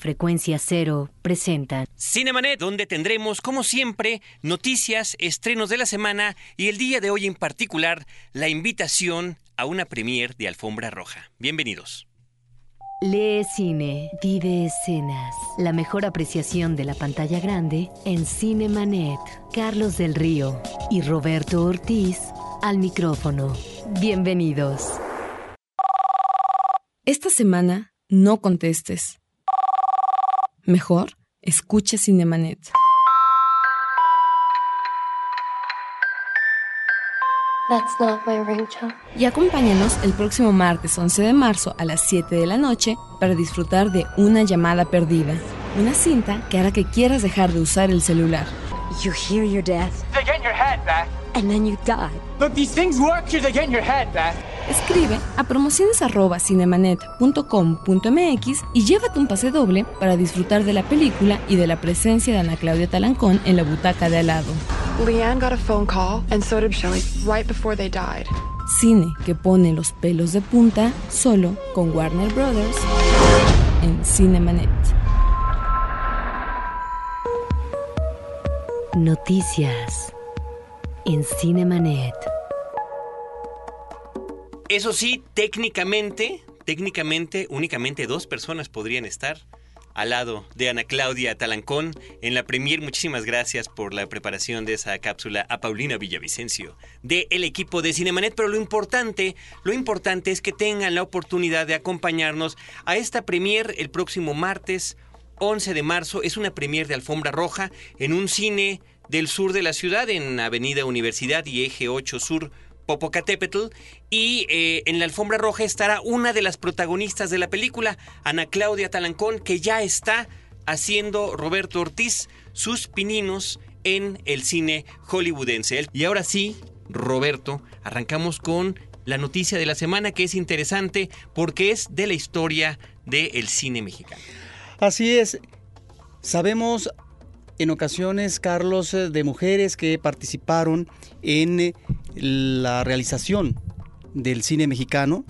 Frecuencia Cero presenta Cinemanet, donde tendremos, como siempre, noticias, estrenos de la semana y el día de hoy en particular, la invitación a una premier de Alfombra Roja. Bienvenidos. Lee cine, vive escenas. La mejor apreciación de la pantalla grande en Cinemanet. Carlos del Río y Roberto Ortiz al micrófono. Bienvenidos. Esta semana no contestes. Mejor, escucha Cinemanet. That's not my ringtone. Y acompáñanos el próximo martes 11 de marzo a las 7 de la noche para disfrutar de Una llamada perdida, una cinta que hará que quieras dejar de usar el celular. You hear your death, They get your head back. and then you die. Look, these things work here. They get your head back. Escribe a promociones@cinemanet.com.mx y llévate un pase doble para disfrutar de la película y de la presencia de Ana Claudia Talancón en la butaca de al lado. Leanne got a phone call, and so did Shelley, right before they died. Cine que pone los pelos de punta solo con Warner Brothers en Cinemanet. Noticias en Cinemanet. Eso sí, técnicamente, técnicamente, únicamente dos personas podrían estar al lado de Ana Claudia Talancón en la premier. Muchísimas gracias por la preparación de esa cápsula a Paulina Villavicencio del equipo de Cinemanet. Pero lo importante, lo importante es que tengan la oportunidad de acompañarnos a esta premier el próximo martes 11 de marzo. Es una premier de alfombra roja en un cine del sur de la ciudad, en Avenida Universidad y Eje 8 Sur. Popocatépetl y eh, en la alfombra roja estará una de las protagonistas de la película, Ana Claudia Talancón, que ya está haciendo Roberto Ortiz sus pininos en el cine hollywoodense. Y ahora sí, Roberto, arrancamos con la noticia de la semana que es interesante porque es de la historia del cine mexicano. Así es. Sabemos en ocasiones, Carlos, de mujeres que participaron en eh, la realización del cine mexicano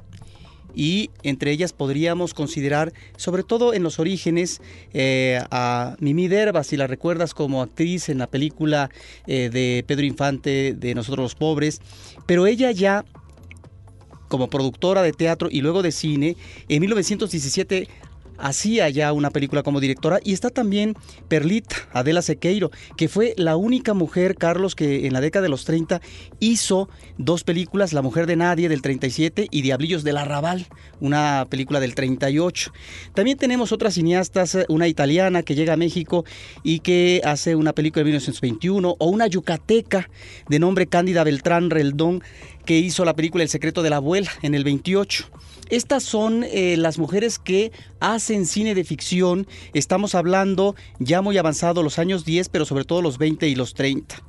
y entre ellas podríamos considerar, sobre todo en los orígenes, eh, a Mimi Derba, si la recuerdas como actriz en la película eh, de Pedro Infante de Nosotros los Pobres, pero ella ya como productora de teatro y luego de cine, en 1917 hacía ya una película como directora y está también Perlita, Adela Sequeiro, que fue la única mujer, Carlos, que en la década de los 30 hizo dos películas, La mujer de nadie del 37 y Diablillos del Arrabal, una película del 38. También tenemos otras cineastas, una italiana que llega a México y que hace una película de 1921 o una yucateca de nombre Cándida Beltrán Reldón que hizo la película El secreto de la abuela en el 28. Estas son eh, las mujeres que hacen cine de ficción. Estamos hablando ya muy avanzado los años 10, pero sobre todo los 20 y los 30.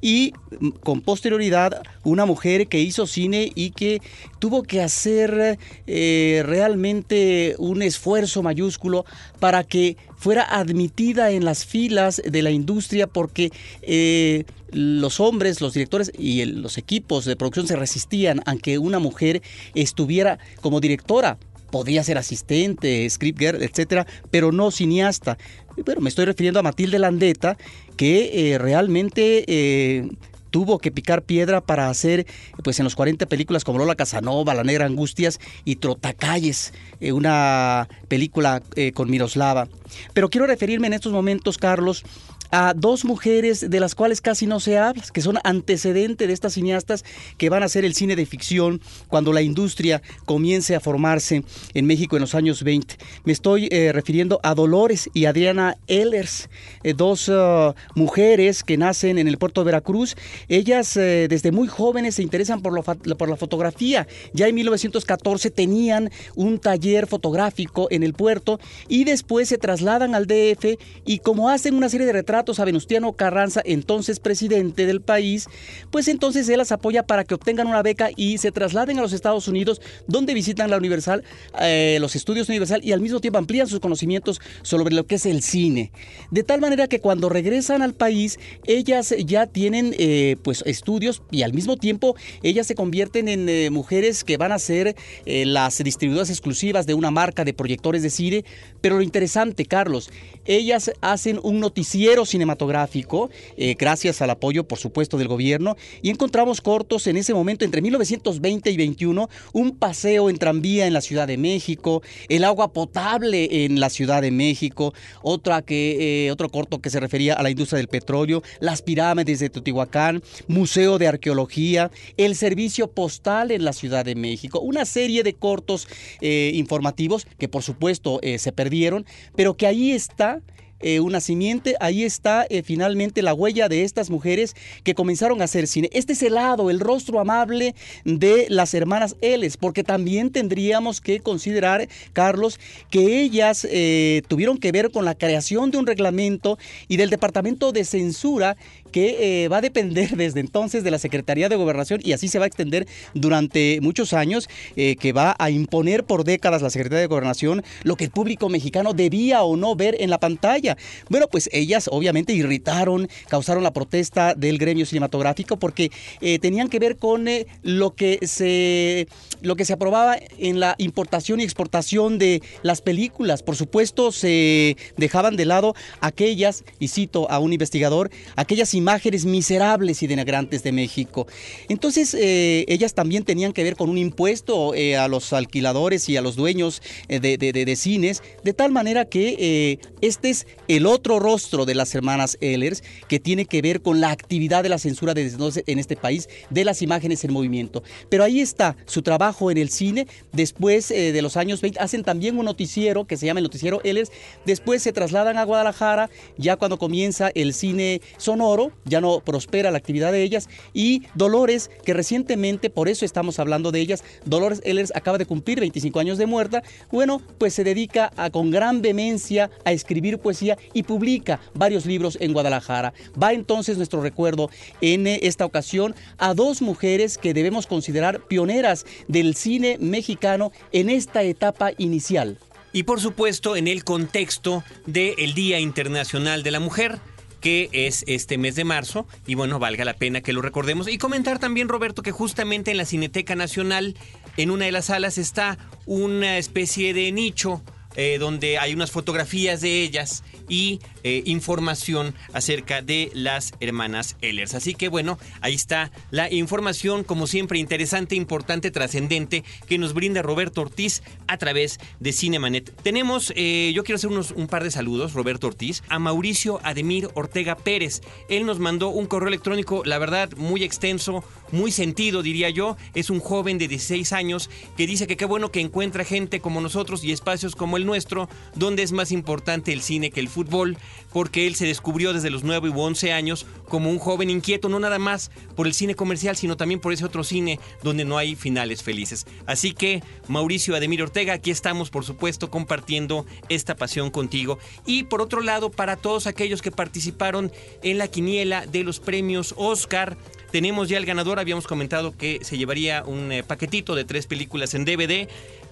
Y mm, con posterioridad, una mujer que hizo cine y que tuvo que hacer eh, realmente un esfuerzo mayúsculo para que fuera admitida en las filas de la industria porque eh, los hombres, los directores y los equipos de producción se resistían a que una mujer estuviera como directora. Podía ser asistente, script girl, etcétera, pero no cineasta. Bueno, me estoy refiriendo a Matilde Landeta, que eh, realmente eh, tuvo que picar piedra para hacer, pues en los 40 películas como Lola Casanova, La Negra Angustias y Trotacalles, eh, una película con Miroslava. Pero quiero referirme en estos momentos, Carlos, a dos mujeres de las cuales casi no se habla, que son antecedente de estas cineastas que van a hacer el cine de ficción cuando la industria comience a formarse en México en los años 20. Me estoy eh, refiriendo a Dolores y Adriana Ehlers, eh, dos uh, mujeres que nacen en el puerto de Veracruz. Ellas eh, desde muy jóvenes se interesan por, lo por la fotografía. Ya en 1914 tenían un taller fotográfico en el puerto y después se trasladan al DF y como hacen una serie de retratos a Venustiano Carranza, entonces presidente del país, pues entonces él las apoya para que obtengan una beca y se trasladen a los Estados Unidos, donde visitan la Universal, eh, los estudios Universal y al mismo tiempo amplían sus conocimientos sobre lo que es el cine. De tal manera que cuando regresan al país, ellas ya tienen eh, pues estudios y al mismo tiempo ellas se convierten en eh, mujeres que van a ser las distribuidoras exclusivas de una marca de proyectores de cine. Pero lo interesante, Carlos, ellas hacen un noticiero cinematográfico, gracias al apoyo, por supuesto, del gobierno, y encontramos cortos en ese momento, entre 1920 y 21, un paseo en tranvía en la Ciudad de México, el agua potable en la Ciudad de México, otra que, eh, otro corto que se refería a la industria del petróleo, las pirámides de Teotihuacán, Museo de Arqueología, el servicio postal en la Ciudad de México, una serie de cortos eh, informativos que por supuesto eh, se perdieron, pero que ahí está eh, una simiente, ahí está eh, finalmente la huella de estas mujeres que comenzaron a hacer cine. Este es el lado, el rostro amable de las hermanas Eles, porque también tendríamos que considerar, Carlos, que ellas eh, tuvieron que ver con la creación de un reglamento y del departamento de censura que va a depender desde entonces de la Secretaría de Gobernación y así se va a extender durante muchos años, que va a imponer por décadas la Secretaría de Gobernación lo que el público mexicano debía o no ver en la pantalla. Bueno, pues ellas obviamente irritaron, causaron la protesta del gremio cinematográfico porque eh, tenían que ver con eh, lo, que se, lo que se aprobaba en la importación y exportación de las películas. Por supuesto, se dejaban de lado aquellas, y cito a un investigador, aquellas imágenes miserables y denigrantes de México. Entonces, eh, ellas también tenían que ver con un impuesto a los alquiladores y a los dueños de, de, cines, de tal manera que este es el otro rostro de las hermanas Ehlers, que tiene que ver con la actividad de la censura de en este país de las imágenes en movimiento. Pero ahí está su trabajo en el cine. Después eh, de los años 20 hacen también un noticiero que se llama el Noticiero Ehlers. Después se trasladan a Guadalajara, ya cuando comienza el cine sonoro, ya no prospera la actividad de ellas. Y Dolores, que recientemente, por eso estamos hablando de ellas, Dolores Ehlers acaba de cumplir 25 años de muerta. Bueno, pues se dedica a, con gran vehemencia a escribir poesía y publica varios libros en Guadalajara. Va entonces nuestro recuerdo en eh, esta ocasión a dos mujeres que debemos considerar pioneras del cine mexicano en esta etapa inicial. Y por supuesto en el contexto del Día Internacional de la Mujer que es este mes de marzo. Y bueno, valga la pena que lo recordemos. Y comentar también, Roberto, que justamente en la Cineteca Nacional, en una de las salas, está una especie de nicho eh, donde hay unas fotografías de ellas y eh, información acerca de las hermanas Ehlers. Así que bueno, ahí está la información, como siempre, interesante, importante, trascendente, que nos brinda Roberto Ortiz a través de Cinemanet. Tenemos, eh, yo quiero hacer unos, un par de saludos, Roberto Ortiz, a Mauricio Ademir Ortega Pérez. Él nos mandó un correo electrónico, la verdad, muy extenso, muy sentido, diría yo. Es un joven de 16 años que dice que qué bueno que encuentra gente como nosotros y espacios como el nuestro, donde es más importante el cine que el fútbol, porque él se descubrió desde los 9 u 11 años como un joven inquieto, no nada más por el cine comercial, sino también por ese otro cine donde no hay finales felices. Así que, Mauricio Ademir Ortega, aquí estamos, por supuesto, compartiendo esta pasión contigo. Y por otro lado, para todos aquellos que participaron en la quiniela de los premios Oscar, tenemos ya el ganador, habíamos comentado que se llevaría un eh, paquetito de tres películas en DVD.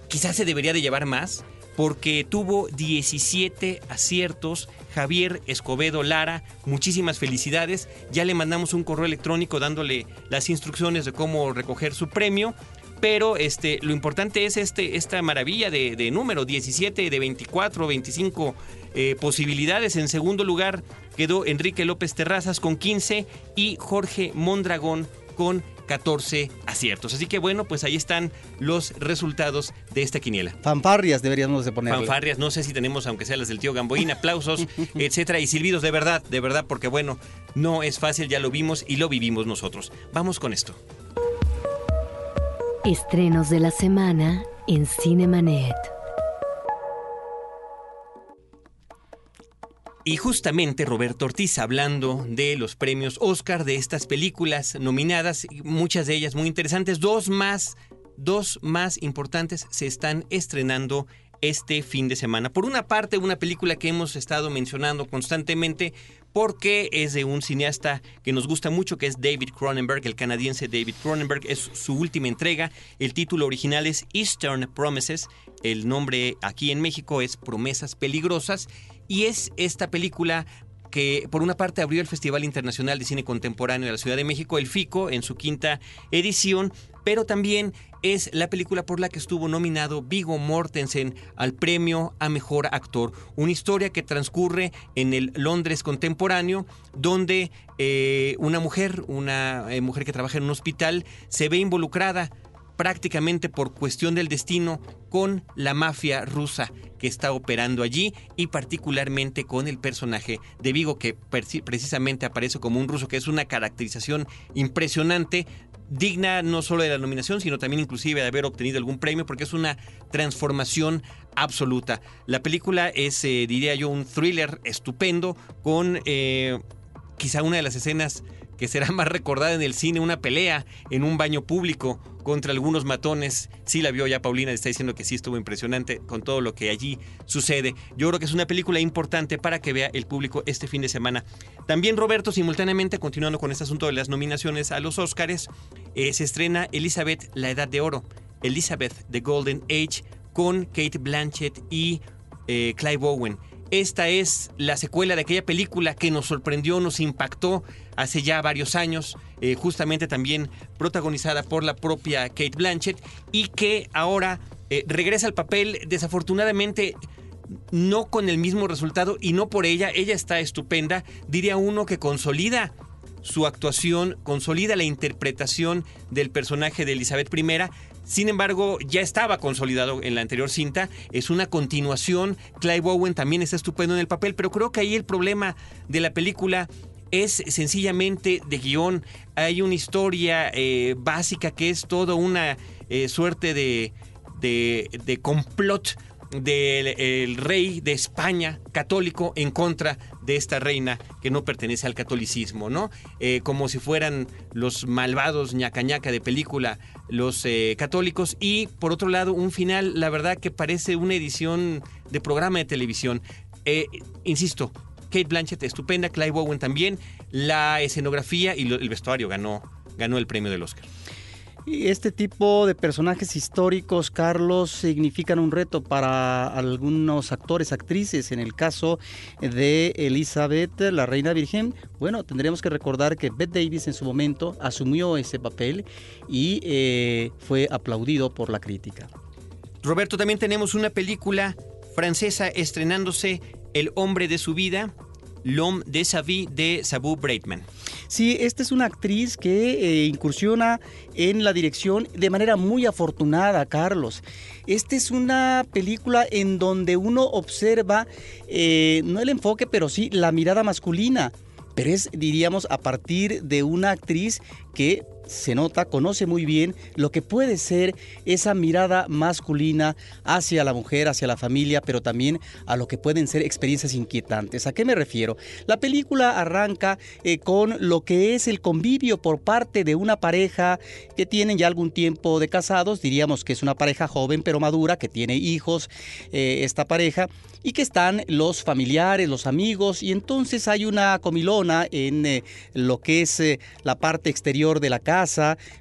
Quizás se debería de llevar más, porque tuvo 17 aciertos. Javier Escobedo Lara, muchísimas felicidades. Ya le mandamos un correo electrónico dándole las instrucciones de cómo recoger su premio. Pero este, lo importante es este, esta maravilla de, número, 17 de 24, 25 eh, posibilidades. En segundo lugar quedó Enrique López Terrazas con 15 y Jorge Mondragón con 14 aciertos. Así que bueno, pues ahí están los resultados de esta quiniela. Fanfarrias deberíamos de poner. Fanfarrias, no sé si tenemos, aunque sea las del tío Gamboín, aplausos, etcétera, y silbidos de verdad, de verdad, porque bueno, no es fácil, ya lo vimos y lo vivimos nosotros. Vamos con esto. Estrenos de la semana en Cinemanet. Y justamente Roberto Ortiz hablando de los premios Oscar de estas películas nominadas, muchas de ellas muy interesantes, dos más, dos más importantes se están estrenando este fin de semana. Por una parte, una película que hemos estado mencionando constantemente porque es de un cineasta que nos gusta mucho, que es David Cronenberg, el canadiense David Cronenberg. Es su última entrega. El título original es Eastern Promises. El nombre aquí en México es Promesas Peligrosas. Y es esta película que por una parte abrió el Festival Internacional de Cine Contemporáneo de la Ciudad de México, el FICO, en su quinta edición, pero también es la película por la que estuvo nominado Vigo Mortensen al premio a Mejor Actor. Una historia que transcurre en el Londres contemporáneo, donde eh, una mujer, una eh, mujer que trabaja en un hospital, se ve involucrada prácticamente por cuestión del destino con la mafia rusa que está operando allí y particularmente con el personaje de Vigo que precisamente aparece como un ruso que es una caracterización impresionante digna no solo de la nominación, sino también inclusive de haber obtenido algún premio, porque es una transformación absoluta. La película es, eh, diría yo, un thriller estupendo con eh, quizá una de las escenas que será más recordada en el cine, una pelea en un baño público contra algunos matones. Sí la vio ya Paulina, está diciendo que sí estuvo impresionante con todo lo que allí sucede. Yo creo que es una película importante para que vea el público este fin de semana. También Roberto, simultáneamente, continuando con este asunto de las nominaciones a los Oscars, eh, se estrena Elizabeth, la Edad de Oro. Elizabeth, The Golden Age, con Kate Blanchett y eh, Clive Owen. Esta es la secuela de aquella película que nos sorprendió, nos impactó hace ya varios años, eh, justamente también protagonizada por la propia Kate Blanchett y que ahora eh, regresa al papel desafortunadamente no con el mismo resultado y no por ella, ella está estupenda, diría uno que consolida su actuación, consolida la interpretación del personaje de Elizabeth I, sin embargo, ya estaba consolidado en la anterior cinta, es una continuación, Clive Owen también está estupendo en el papel, pero creo que ahí el problema de la película es sencillamente de guion. Hay una historia eh, básica que es toda una eh, suerte de, de, de complot del rey de España católico en contra de esta reina que no pertenece al catolicismo, ¿no? Eh, como si fueran los malvados ñaca ñaca de película los eh, católicos y por otro lado un final, la verdad que parece una edición de programa de televisión. Insisto, Kate Blanchett estupenda, Clive Owen también, la escenografía y el vestuario ganó, ganó el premio del Oscar. Y este tipo de personajes históricos, Carlos, significan un reto para algunos actores, actrices. En el caso de Elizabeth, la reina virgen, bueno, tendremos que recordar que Bette Davis en su momento asumió ese papel y eh, fue aplaudido por la crítica. Roberto, también tenemos una película francesa estrenándose El hombre de su vida, L'homme de sa vie de Sabu Breitman. Sí, esta es una actriz que eh, incursiona en la dirección de manera muy afortunada, Carlos. Esta es una película en donde uno observa, eh, no el enfoque, pero sí la mirada masculina. Pero es, diríamos, a partir de una actriz que se nota, conoce muy bien lo que puede ser esa mirada masculina hacia la mujer, hacia la familia, pero también a lo que pueden ser experiencias inquietantes. ¿A qué me refiero? La película arranca eh, con lo que es el convivio por parte de una pareja que tienen ya algún tiempo de casados, diríamos que es una pareja joven pero madura, que tiene hijos, eh, esta pareja, y que están los familiares, los amigos, y entonces hay una comilona en eh, lo que es la parte exterior de la casa,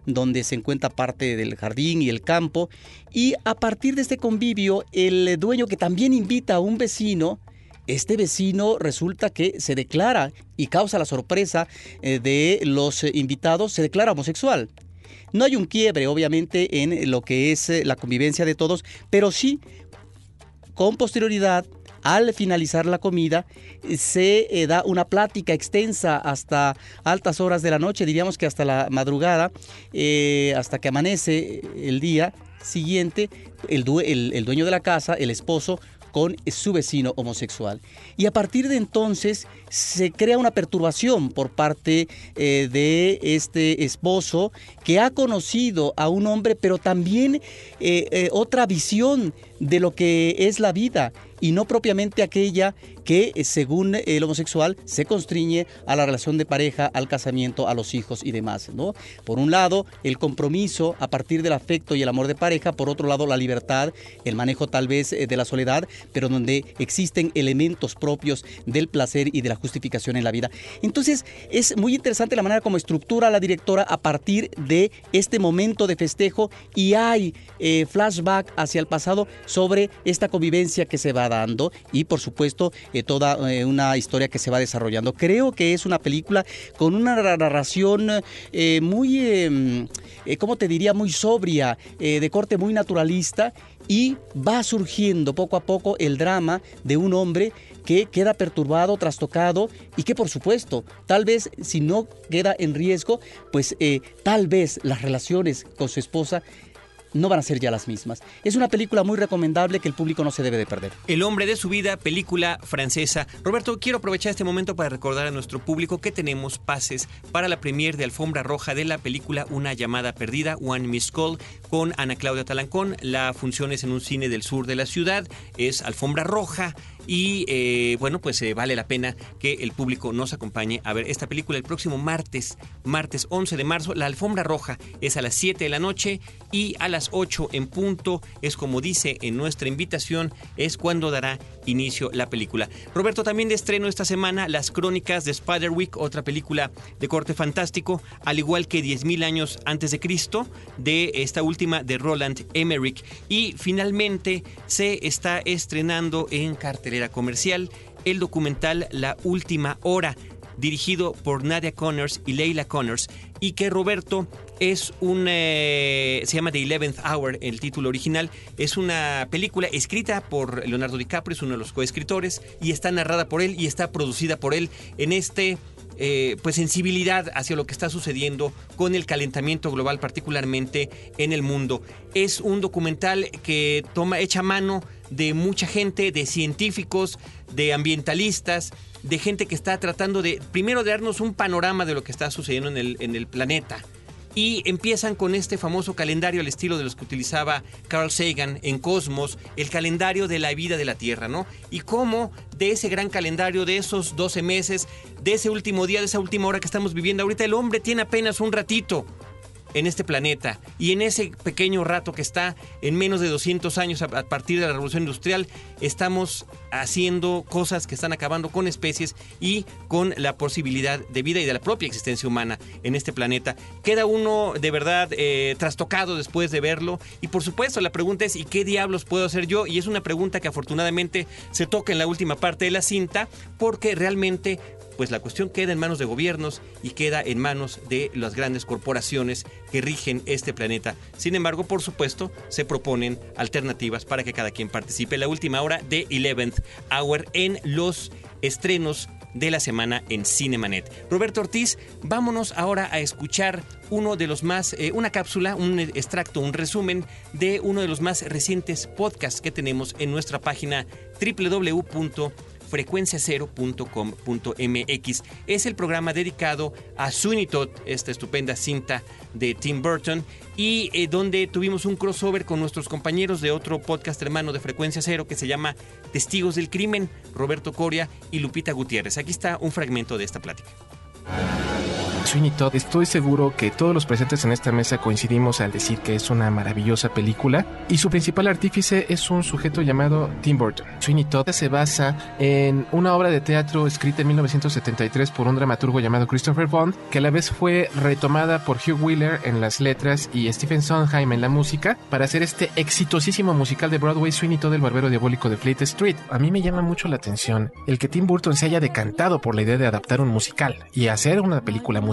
donde se encuentra parte del jardín y el campo. Y a partir de este convivio, el dueño que también invita a un vecino, este vecino resulta que se declara y causa la sorpresa eh, de los invitados, se declara homosexual. No hay un quiebre, obviamente, en lo que es eh, la convivencia de todos, pero sí, con posterioridad, al finalizar la comida se eh, da una plática extensa hasta altas horas de la noche, diríamos que hasta la madrugada, eh, hasta que amanece el día siguiente, el, dueño de la casa, el esposo, con su vecino homosexual. Y a partir de entonces se crea una perturbación por parte eh, de este esposo que ha conocido a un hombre, pero también otra visión de lo que es la vida. y no propiamente aquella que eh, según el homosexual se constriñe a la relación de pareja, al casamiento, a los hijos y demás, ¿no? Por un lado, el compromiso a partir del afecto y el amor de pareja, por otro lado, la libertad, el manejo tal vez eh, de la soledad, pero donde existen elementos propios del placer y de la justificación en la vida. Entonces, es muy interesante la manera como estructura la directora a partir de este momento de festejo y hay eh, flashback hacia el pasado sobre esta convivencia que se va dando y por supuesto eh, toda eh, una historia que se va desarrollando. Creo que es una película con una narración muy, em, ¿cómo te diría? Muy sobria, de corte muy naturalista y va surgiendo poco a poco el drama de un hombre que queda perturbado, trastocado y que por supuesto, tal vez si no queda en riesgo, pues tal vez las relaciones con su esposa no van a ser ya las mismas. Es una película muy recomendable que el público no se debe de perder. El hombre de su vida, película francesa. Roberto, quiero aprovechar este momento para recordar a nuestro público que tenemos pases para la premier de Alfombra Roja de la película Una llamada perdida, One Miss Call, con Ana Claudia Talancón. La función es en un cine del sur de la ciudad, es Alfombra Roja y eh, bueno, pues eh, vale la pena que el público nos acompañe a ver esta película el próximo martes, martes 11 de marzo. La alfombra roja es a las 7 de la noche y a las 8 en punto es como dice en nuestra invitación, es cuando dará inicio la película. Roberto también de estreno esta semana Las Crónicas de Spiderwick, otra película de corte fantástico, al igual que 10.000 años antes de Cristo, de esta última de Roland Emmerich. Y finalmente se está estrenando en comercial el documental La Última Hora dirigido por Nadia Connors y Leila Connors, y que Roberto es un... Eh, se llama The Eleventh Hour, el título original. Es una película escrita por Leonardo DiCaprio, es uno de los coescritores, y está narrada por él y está producida por él en este eh, pues sensibilidad hacia lo que está sucediendo con el calentamiento global, particularmente en el mundo. Es un documental que toma, echa mano de mucha gente, de científicos, de ambientalistas, de gente que está tratando de, primero, de darnos un panorama de lo que está sucediendo en el, en el planeta. Y empiezan con este famoso calendario al estilo de los que utilizaba Carl Sagan en Cosmos, el calendario de la vida de la Tierra, ¿no? Y cómo de ese gran calendario, de esos 12 meses, de ese último día, de esa última hora que estamos viviendo ahorita, el hombre tiene apenas un ratito en este planeta y en ese pequeño rato que está en menos de 200 años a partir de la revolución industrial estamos haciendo cosas que están acabando con especies y con la posibilidad de vida y de la propia existencia humana en este planeta. Queda uno de verdad eh, trastocado después de verlo y por supuesto la pregunta es ¿y qué diablos puedo hacer yo? Y es una pregunta que afortunadamente se toca en la última parte de la cinta porque realmente pues la cuestión queda en manos de gobiernos y queda en manos de las grandes corporaciones que rigen este planeta. Sin embargo, por supuesto, se proponen alternativas para que cada quien participe. La última hora de 11th Hour en los estrenos de la semana en Cinemanet. Roberto Ortiz, vámonos ahora a escuchar uno de los más, eh, una cápsula, un extracto, un resumen de uno de los más recientes podcasts que tenemos en nuestra página www frecuenciacero.com.mx. Es el programa dedicado a Todd, esta estupenda cinta de Tim Burton, y eh, donde tuvimos un crossover con nuestros compañeros de otro podcast hermano de Frecuencia Cero que se llama Testigos del Crimen, Roberto Coria y Lupita Gutiérrez. Aquí está un fragmento de esta plática. Sweeney Todd, estoy seguro que todos los presentes en esta mesa coincidimos al decir que es una maravillosa película y su principal artífice es un sujeto llamado Tim Burton. Sweeney Todd se basa en una obra de teatro escrita en 1973 por un dramaturgo llamado Christopher Bond, que a la vez fue retomada por Hugh Wheeler en las letras y Stephen Sondheim en la música para hacer este exitosísimo musical de Broadway Sweeney Todd el barbero diabólico de Fleet Street. A mí me llama mucho la atención el que Tim Burton se haya decantado por la idea de adaptar un musical y hacer una película musical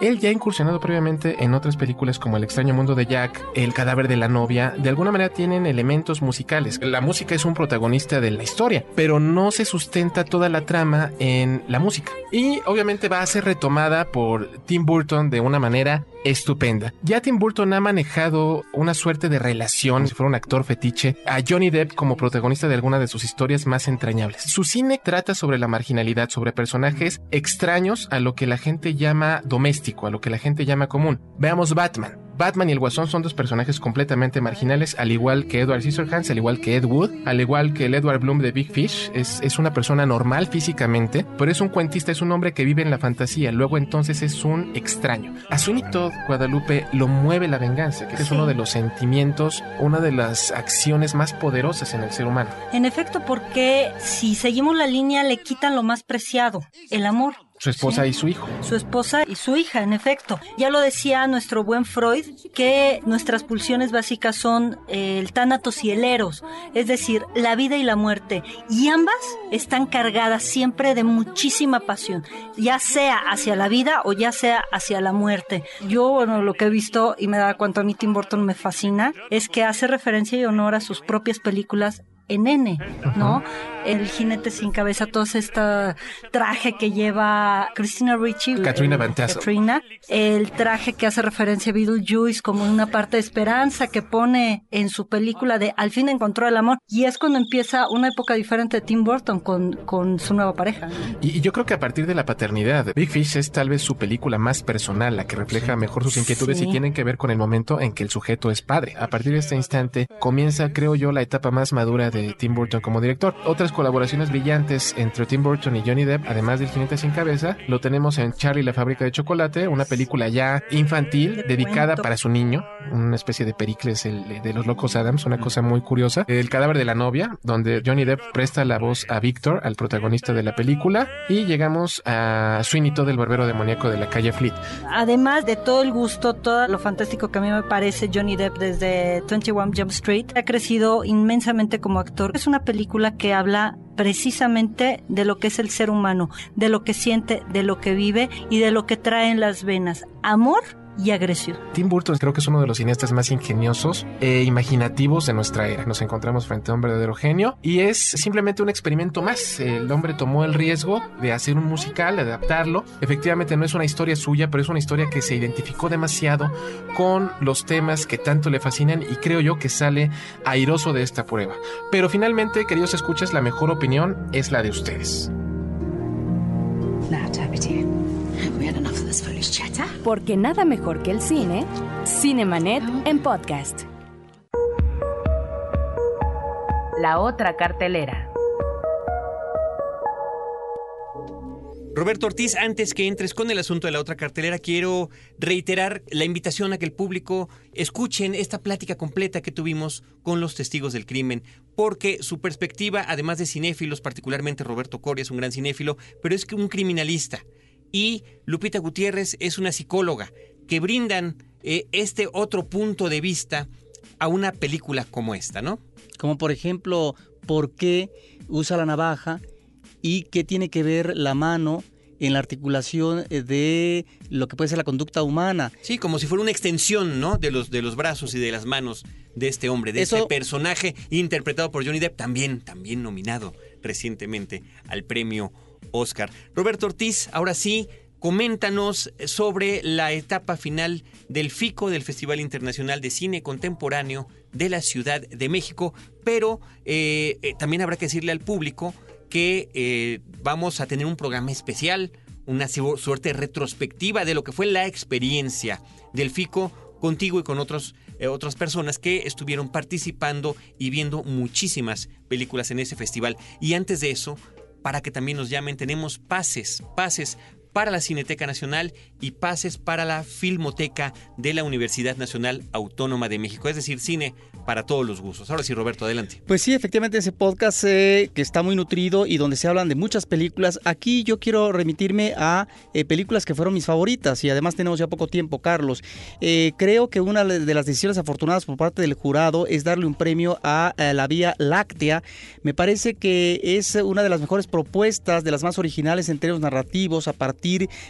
él ya ha incursionado previamente en otras películas como El extraño mundo de Jack, El cadáver de la novia, de alguna manera tienen elementos musicales. La música es un protagonista de la historia, pero no se sustenta toda la trama en la música. Y obviamente va a ser retomada por Tim Burton de una manera estupenda. Ya Tim Burton ha manejado una suerte de relación, si fuera un actor fetiche, a Johnny Depp como protagonista de alguna de sus historias más entrañables. Su cine trata sobre la marginalidad, sobre personajes extraños a lo que la gente llama doméstico, a lo que la gente llama común. Veamos Batman. Batman y el Guasón son dos personajes completamente marginales, al igual que Edward Scissorhands, al igual que Ed Wood, al igual que el Edward Bloom de Big Fish. Es, es una persona normal físicamente, pero es un cuentista, es un hombre que vive en la fantasía. Luego entonces es un extraño. A Sweeney Todd, Guadalupe, lo mueve la venganza, que es uno de los sentimientos, una de las acciones más poderosas en el ser humano. En efecto, porque si seguimos la línea le quitan lo más preciado, el amor. Su esposa y su hijo. Su esposa y su hija, en efecto. Ya lo decía nuestro buen Freud, que nuestras pulsiones básicas son eh, el tánatos y el eros, es decir, la vida y la muerte. Y ambas están cargadas siempre de muchísima pasión, ya sea hacia la vida o ya sea hacia la muerte. Yo, bueno, lo que he visto y me da cuenta a mí Tim Burton me fascina, es que hace referencia y honor a sus propias películas en N, ¿no? El jinete sin cabeza, todo este traje que lleva Christina Ricci. Katrina Van Tassel. Katrina, el traje que hace referencia a Beetlejuice como una parte de esperanza que pone en su película de Al fin encontró el amor. Y es cuando empieza una época diferente de Tim Burton con, con su nueva pareja. Y, y yo creo que a partir de la paternidad, Big Fish es tal vez su película más personal, la que refleja mejor sus inquietudes Sí. y tienen que ver con el momento en que el sujeto es padre. A partir de este instante comienza, creo yo, la etapa más madura de Tim Burton como director. Otras colaboraciones brillantes entre Tim Burton y Johnny Depp, además del jinete sin cabeza, lo tenemos en Charlie la fábrica de chocolate, una película ya infantil dedicada para su niño, una especie de Pericles el- de los locos Adams, una cosa muy curiosa. El cadáver de la novia, donde Johnny Depp presta la voz a Victor, al protagonista de la película, y llegamos a Sweeney Todd, el barbero demoníaco de la calle Fleet. Además de todo el gusto, todo lo fantástico que a mí me parece Johnny Depp desde 21 Jump Street, ha crecido inmensamente como actor. Es una película que habla precisamente de lo que es el ser humano, de lo que siente, de lo que vive y de lo que trae en las venas. Amor y agresión. Tim Burton creo que es uno de los cineastas más ingeniosos e imaginativos de nuestra era. Nos encontramos frente a un verdadero genio y es simplemente un experimento más. El hombre tomó el riesgo de hacer un musical, de adaptarlo. Efectivamente no es una historia suya, pero es una historia que se identificó demasiado con los temas que tanto le fascinan y creo yo que sale airoso de esta prueba. Pero finalmente, queridos escuchas, la mejor opinión es la de ustedes. Now, Porque nada mejor que el cine, Cinemanet en podcast. La otra cartelera. Roberto Ortiz, antes que entres con el asunto de la otra cartelera, quiero reiterar la invitación a que el público escuchen esta plática completa que tuvimos con los testigos del crimen, porque su perspectiva, además de cinéfilos, particularmente Roberto Coria es un gran cinéfilo, pero es que un criminalista, y Lupita Gutiérrez es una psicóloga, que brindan eh, este otro punto de vista a una película como esta, ¿no? Como por ejemplo, ¿por qué usa la navaja y qué tiene que ver la mano en la articulación eh, de lo que puede ser la conducta humana? Sí, como si fuera una extensión, ¿no? De los, de los brazos y de las manos de este hombre, de Eso- este personaje interpretado por Johnny Depp, también, también nominado recientemente al premio Oscar. Roberto Ortiz, ahora sí, coméntanos sobre la etapa final del FICO, del Festival Internacional de Cine Contemporáneo de la Ciudad de México, pero eh, eh, también habrá que decirle al público que eh, vamos a tener un programa especial, una su- suerte retrospectiva de lo que fue la experiencia del FICO contigo y con otras personas que estuvieron participando y viendo muchísimas películas en ese festival. Y antes de eso, para que también nos llamen, tenemos pases, pases para la Cineteca Nacional y pases para la Filmoteca de la Universidad Nacional Autónoma de México, es decir, cine para todos los gustos. Ahora sí, Roberto, adelante. Pues sí, efectivamente ese podcast eh, que está muy nutrido y donde se hablan de muchas películas. Aquí yo quiero remitirme a eh, películas que fueron mis favoritas y además tenemos ya poco tiempo, Carlos. Eh, creo que una de las decisiones afortunadas por parte del jurado es darle un premio a, La Vía Láctea. Me parece que es una de las mejores propuestas, de las más originales en términos narrativos, a partir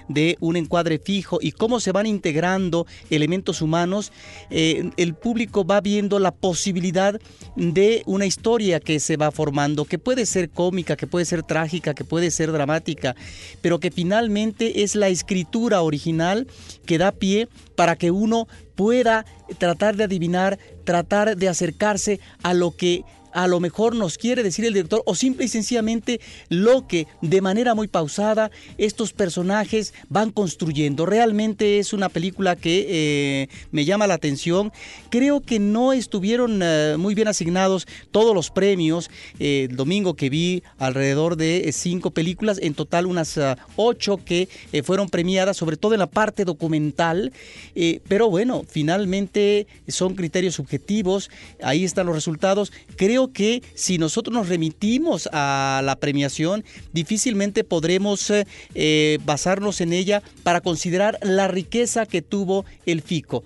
de un encuadre fijo y cómo se van integrando elementos humanos. Eh, el público va viendo la posibilidad de una historia que se va formando, que puede ser cómica, que puede ser trágica, que puede ser dramática, pero que finalmente es la escritura original que da pie para que uno pueda tratar de adivinar, tratar de acercarse a lo que a lo mejor nos quiere decir el director o simple y sencillamente lo que de manera muy pausada estos personajes van construyendo. Realmente es una película que eh, me llama la atención. Creo que no estuvieron eh, muy bien asignados todos los premios. Eh, el domingo que vi alrededor de cinco películas, en total unas ocho que fueron premiadas, sobre todo en la parte documental. pero bueno, finalmente son criterios subjetivos. Ahí están los resultados. Creo que si nosotros nos remitimos a la premiación, difícilmente podremos eh, eh, basarnos en ella para considerar la riqueza que tuvo el FICO.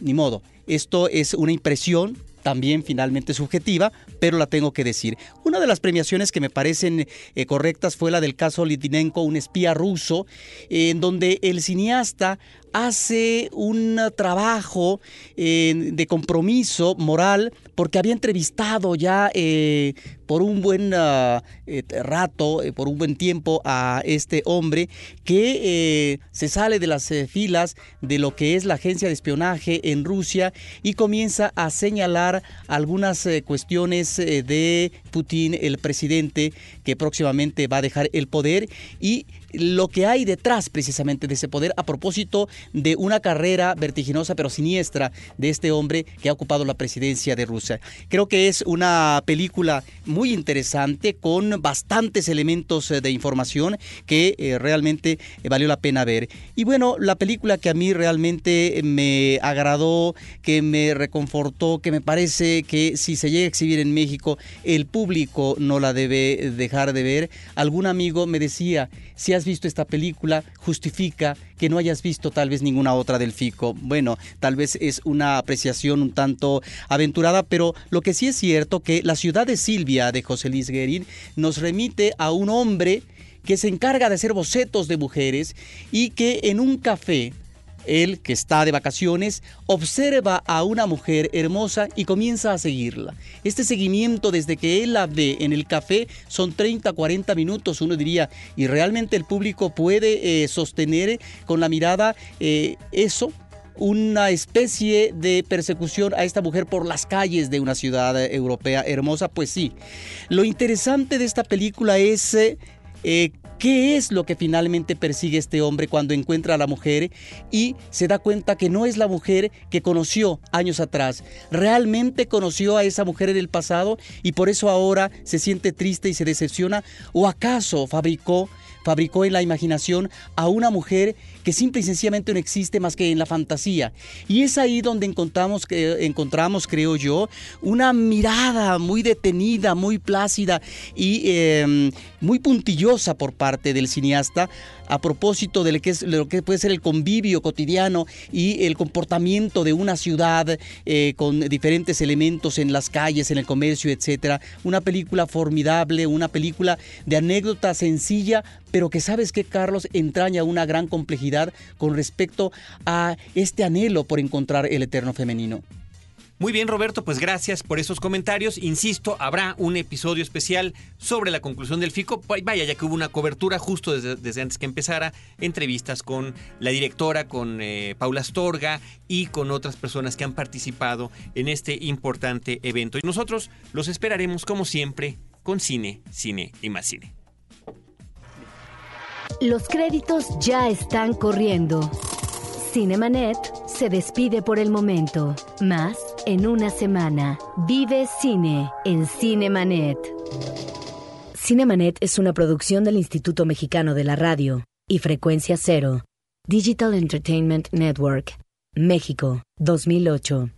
Ni modo, esto es una impresión también finalmente subjetiva, pero la tengo que decir. Una de las premiaciones que me parecen eh, correctas fue la del caso Litvinenko, un espía ruso, en donde el cineasta hace un trabajo eh, de compromiso moral porque había entrevistado ya eh, por un buen ah, eh, rato, por un buen tiempo a este hombre que se sale de las filas de lo que es la agencia de espionaje en Rusia y comienza a señalar algunas cuestiones de Putin, el presidente que próximamente va a dejar el poder y lo que hay detrás precisamente de ese poder a propósito de una carrera vertiginosa pero siniestra de este hombre que ha ocupado la presidencia de Rusia. Creo que es una película muy interesante con bastantes elementos eh, de información que eh, realmente eh, valió la pena ver. Y bueno, la película que a mí realmente me agradó, que me reconfortó, que me parece que si se llega a exhibir en México, el público no la debe dejar de ver. Algún amigo me decía, si visto esta película, justifica que no hayas visto tal vez ninguna otra del FICO. Bueno, tal vez es una apreciación un tanto aventurada, pero lo que sí es cierto que La ciudad de Silvia de José Luis Guerin nos remite a un hombre que se encarga de hacer bocetos de mujeres y que en un café él, que está de vacaciones, observa a una mujer hermosa y comienza a seguirla. Este seguimiento desde que él la ve en el café son 30, 40 minutos, uno diría, y realmente el público puede eh, sostener con la mirada eh, eso una especie de persecución a esta mujer por las calles de una ciudad europea hermosa, pues sí. Lo interesante de esta película es eh, ¿Qué es lo que finalmente persigue este hombre cuando encuentra a la mujer y se da cuenta que no es la mujer que conoció años atrás? ¿Realmente conoció a esa mujer en el pasado y por eso ahora se siente triste y se decepciona? ¿O acaso fabricó fabricó en la imaginación a una mujer que simple y sencillamente no existe más que en la fantasía. Y es ahí donde encontramos, encontramos creo yo, una mirada muy detenida, muy plácida y em, muy puntillosa por parte del cineasta a propósito de lo que, puede ser el convivio cotidiano y el comportamiento de una ciudad eh, con diferentes elementos en las calles, en el comercio, etc. Una película formidable, una película de anécdota sencilla, pero que sabes que Carlos entraña una gran complejidad con respecto a este anhelo por encontrar el eterno femenino. Muy bien, Roberto, pues gracias por esos comentarios. Insisto, habrá un episodio especial sobre la conclusión del FICO. Vaya, ya que hubo una cobertura justo desde, antes que empezara, entrevistas con la directora, con eh, Paula Astorga y con otras personas que han participado en este importante evento. Y nosotros los esperaremos, como siempre, con cine, cine y más cine. Los créditos ya están corriendo. Cinemanet se despide por el momento. Más en una semana. Vive cine en Cinemanet. Cinemanet es una producción del Instituto Mexicano de la Radio y Frecuencia Cero. Digital Entertainment Network. México, 2008.